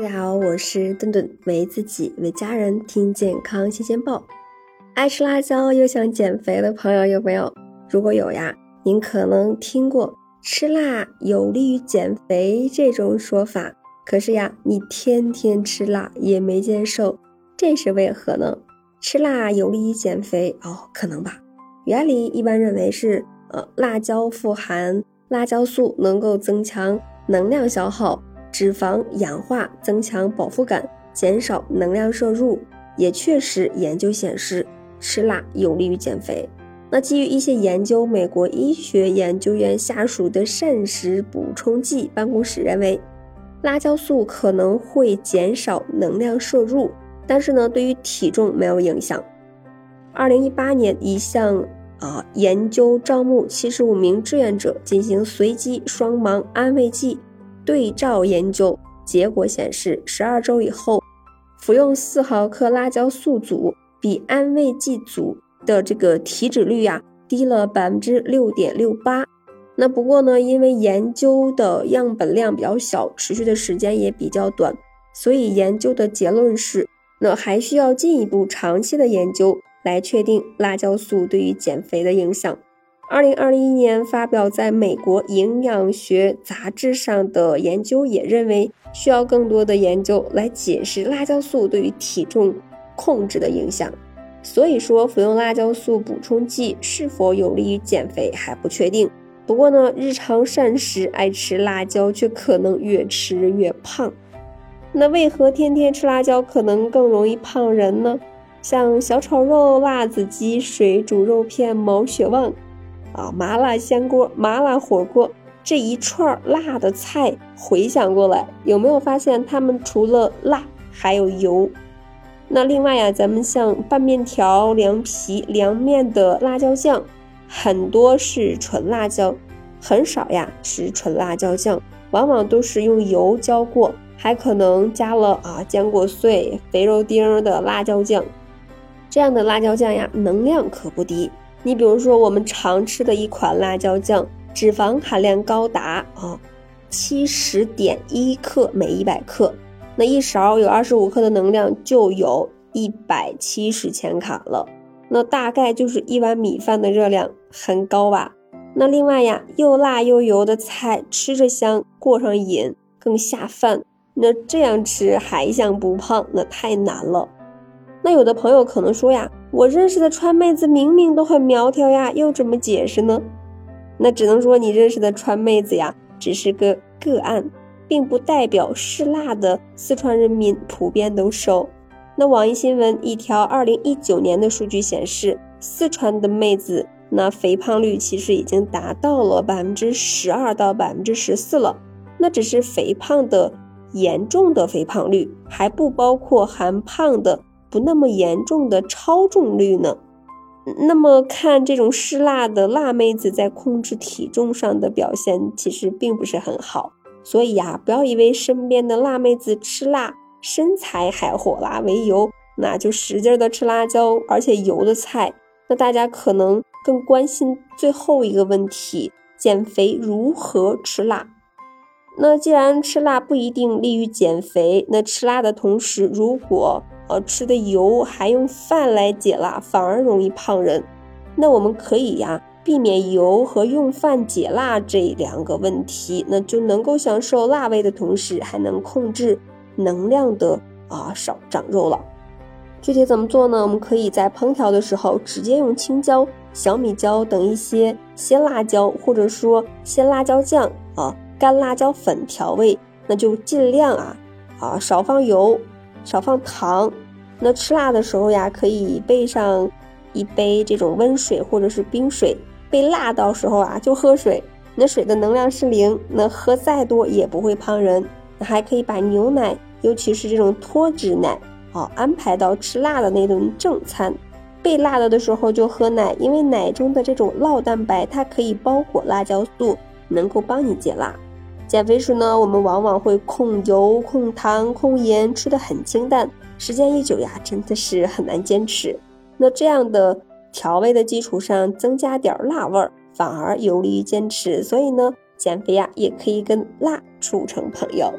大家好，我是顿顿，为自己为家人听健康新鲜报。爱吃辣椒又想减肥的朋友有没有？如果有呀，您可能听过吃辣有利于减肥这种说法。可是呀，你天天吃辣也没见瘦，这是为何呢？吃辣有利于减肥哦，可能吧。原理一般认为是，呃，辣椒富含辣椒素，能够增强能量消耗。脂肪氧化，增强饱腹感，减少能量摄入，也确实研究显示吃辣有利于减肥。那基于一些研究，美国医学研究院下属的膳食补充剂办公室认为，辣椒素可能会减少能量摄入，但是呢，对于体重没有影响。二零一八年，一项啊研究招募七十五名志愿者进行随机双盲安慰剂。对照研究结果显示，十二周以后，服用四毫克辣椒素组比安慰剂组的这个体脂率呀低了百分之六点六八。那不过呢，因为研究的样本量比较小，持续的时间也比较短，所以研究的结论是，那还需要进一步长期的研究来确定辣椒素对于减肥的影响。二零二一年发表在美国营养学杂志上的研究也认为，需要更多的研究来解释辣椒素对于体重控制的影响。所以说，服用辣椒素补充剂是否有利于减肥还不确定。不过呢，日常膳食爱吃辣椒却可能越吃越胖。那为何天天吃辣椒可能更容易胖人呢？像小炒肉、辣子鸡、水煮肉片、毛血旺。啊，麻辣香锅、麻辣火锅这一串辣的菜，回想过来，有没有发现它们除了辣还有油？那另外呀，咱们像拌面条、凉皮、凉面的辣椒酱，很多是纯辣椒，很少呀是纯辣椒酱，往往都是用油浇过，还可能加了啊坚果碎、肥肉丁的辣椒酱。这样的辣椒酱呀，能量可不低。你比如说，我们常吃的一款辣椒酱，脂肪含量高达啊七十点一克每一百克，那一勺有二十五克的能量，就有一百七十千卡了，那大概就是一碗米饭的热量，很高吧？那另外呀，又辣又油的菜，吃着香，过上瘾，更下饭。那这样吃还想不胖，那太难了。那有的朋友可能说呀。我认识的川妹子明明都很苗条呀，又怎么解释呢？那只能说你认识的川妹子呀，只是个个案，并不代表嗜辣的四川人民普遍都瘦。那网易新闻一条二零一九年的数据显示，四川的妹子那肥胖率其实已经达到了百分之十二到百分之十四了。那只是肥胖的严重的肥胖率，还不包括含胖的。不那么严重的超重率呢？那么看这种吃辣的辣妹子在控制体重上的表现，其实并不是很好。所以呀，不要以为身边的辣妹子吃辣，身材还火辣为由，那就使劲的吃辣椒，而且油的菜。那大家可能更关心最后一个问题：减肥如何吃辣？那既然吃辣不一定利于减肥，那吃辣的同时，如果呃，吃的油还用饭来解辣，反而容易胖人。那我们可以呀，避免油和用饭解辣这两个问题，那就能够享受辣味的同时，还能控制能量的啊少长肉了。具体怎么做呢？我们可以在烹调的时候直接用青椒、小米椒等一些鲜辣椒，或者说鲜辣椒酱啊、干辣椒粉调味，那就尽量啊啊少放油。少放糖，那吃辣的时候呀，可以备上一杯这种温水或者是冰水。被辣到时候啊，就喝水。那水的能量是零，那喝再多也不会胖人。那还可以把牛奶，尤其是这种脱脂奶，啊，安排到吃辣的那顿正餐。被辣了的时候就喝奶，因为奶中的这种酪蛋白，它可以包裹辣椒素，能够帮你解辣。减肥时呢，我们往往会控油、控糖、控盐，吃的很清淡，时间一久呀，真的是很难坚持。那这样的调味的基础上增加点辣味儿，反而有利于坚持。所以呢，减肥呀，也可以跟辣处成朋友。